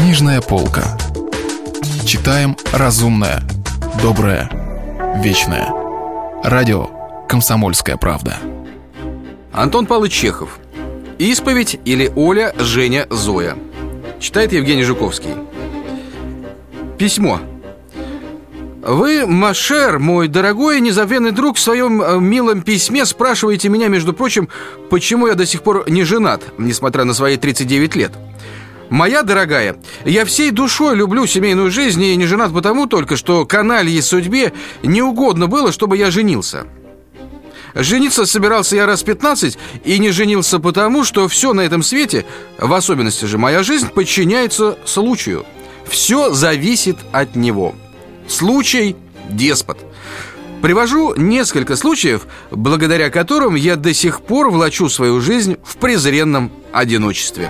Книжная полка. Читаем разумное, доброе, вечное. Радио «Комсомольская правда». Антон Павлович Чехов. Исповедь или Оля, Женя, Зоя. Читает Евгений Жуковский. Письмо. Вы, Машер, мой дорогой незабвенный друг, в своем э, милом письме спрашиваете меня, между прочим, почему я до сих пор не женат, несмотря на свои 39 лет. Моя дорогая, я всей душой люблю семейную жизнь и не женат потому только, что каналье судьбе не угодно было, чтобы я женился. Жениться собирался я раз 15 и не женился потому, что все на этом свете, в особенности же моя жизнь, подчиняется случаю. Все зависит от него. Случай – деспот. Привожу несколько случаев, благодаря которым я до сих пор влачу свою жизнь в презренном одиночестве.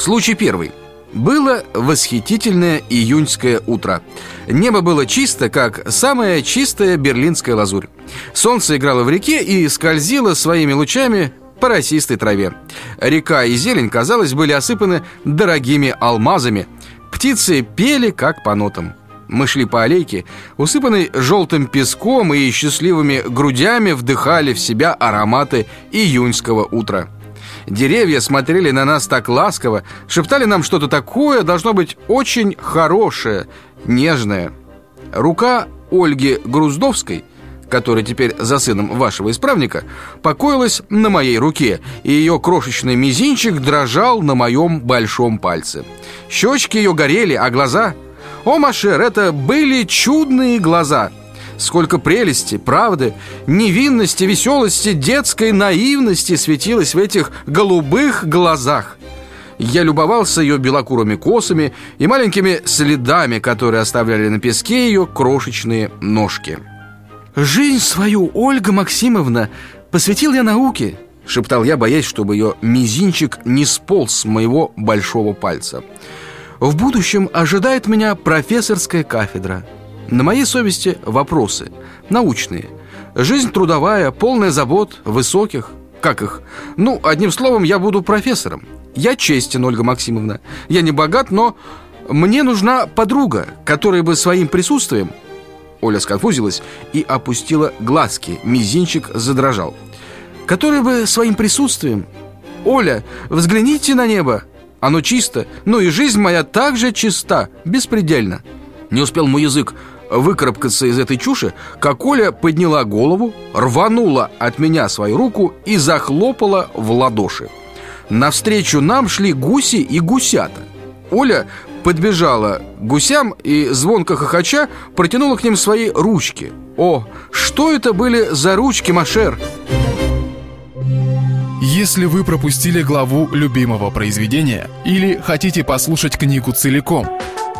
Случай первый. Было восхитительное июньское утро. Небо было чисто, как самая чистая берлинская лазурь. Солнце играло в реке и скользило своими лучами по росистой траве. Река и зелень, казалось, были осыпаны дорогими алмазами. Птицы пели, как по нотам. Мы шли по аллейке, усыпанной желтым песком и счастливыми грудями вдыхали в себя ароматы июньского утра. Деревья смотрели на нас так ласково, шептали нам что-то такое, должно быть очень хорошее, нежное. Рука Ольги Груздовской, которая теперь за сыном вашего исправника, покоилась на моей руке, и ее крошечный мизинчик дрожал на моем большом пальце. Щечки ее горели, а глаза... О, Машер, это были чудные глаза — Сколько прелести, правды, невинности, веселости, детской наивности светилось в этих голубых глазах. Я любовался ее белокурыми косами и маленькими следами, которые оставляли на песке ее крошечные ножки. «Жизнь свою, Ольга Максимовна, посвятил я науке», — шептал я, боясь, чтобы ее мизинчик не сполз с моего большого пальца. «В будущем ожидает меня профессорская кафедра». На моей совести вопросы научные. Жизнь трудовая, полная забот, высоких. Как их? Ну, одним словом, я буду профессором. Я честен, Ольга Максимовна. Я не богат, но мне нужна подруга, которая бы своим присутствием... Оля сконфузилась и опустила глазки. Мизинчик задрожал. Которая бы своим присутствием... Оля, взгляните на небо. Оно чисто, ну и жизнь моя также чиста, беспредельно. Не успел мой язык выкарабкаться из этой чуши, как Оля подняла голову, рванула от меня свою руку и захлопала в ладоши. Навстречу нам шли гуси и гусята. Оля подбежала к гусям и, звонко хохоча, протянула к ним свои ручки. О, что это были за ручки, Машер? Если вы пропустили главу любимого произведения или хотите послушать книгу целиком –